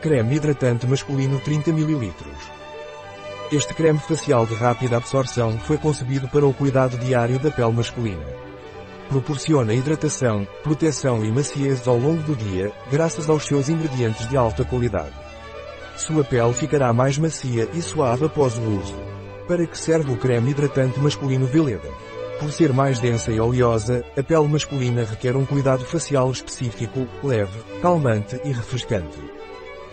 Creme hidratante masculino 30 ml. Este creme facial de rápida absorção foi concebido para o cuidado diário da pele masculina. Proporciona hidratação, proteção e maciez ao longo do dia, graças aos seus ingredientes de alta qualidade. Sua pele ficará mais macia e suave após o uso. Para que serve o creme hidratante masculino Veleda? Por ser mais densa e oleosa, a pele masculina requer um cuidado facial específico, leve, calmante e refrescante.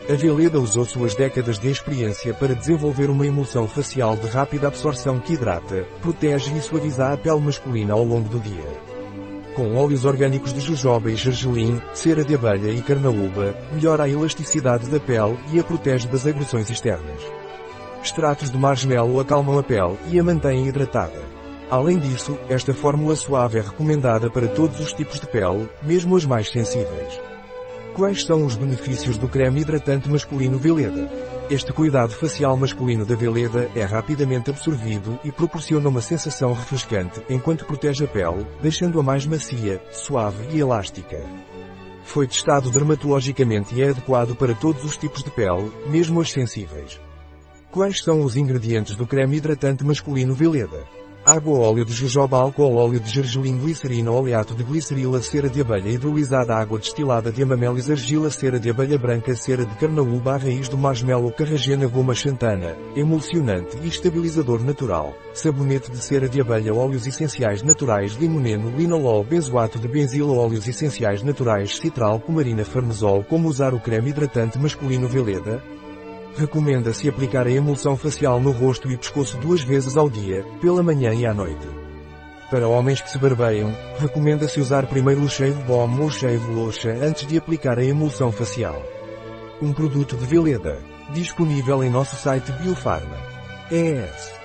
A Veleda usou suas décadas de experiência para desenvolver uma emulsão facial de rápida absorção que hidrata, protege e suaviza a pele masculina ao longo do dia. Com óleos orgânicos de jojoba e gergelim, cera de abelha e carnaúba, melhora a elasticidade da pele e a protege das agressões externas. Extratos de marshmallow acalmam a pele e a mantêm hidratada. Além disso, esta fórmula suave é recomendada para todos os tipos de pele, mesmo as mais sensíveis. Quais são os benefícios do creme hidratante masculino Veleda? Este cuidado facial masculino da Veleda é rapidamente absorvido e proporciona uma sensação refrescante enquanto protege a pele, deixando-a mais macia, suave e elástica. Foi testado dermatologicamente e é adequado para todos os tipos de pele, mesmo as sensíveis. Quais são os ingredientes do creme hidratante masculino Veleda? Água óleo de jojoba álcool óleo de gergelim glicerina oleato de glicerila cera de abelha hidrolisada água destilada de amamelis argila cera de abelha branca cera de carnaúba raiz do marshmallow carragena goma xantana, emulsionante e estabilizador natural, sabonete de cera de abelha óleos essenciais naturais limoneno linolol benzoato de benzila óleos essenciais naturais citral cumarina farnesol como usar o creme hidratante masculino Veleda? Recomenda-se aplicar a emulsão facial no rosto e pescoço duas vezes ao dia, pela manhã e à noite. Para homens que se barbeiam, recomenda-se usar primeiro o Shave Balm ou Shave Lotion antes de aplicar a emulsão facial. Um produto de Veleda. Disponível em nosso site Biofarma. ES.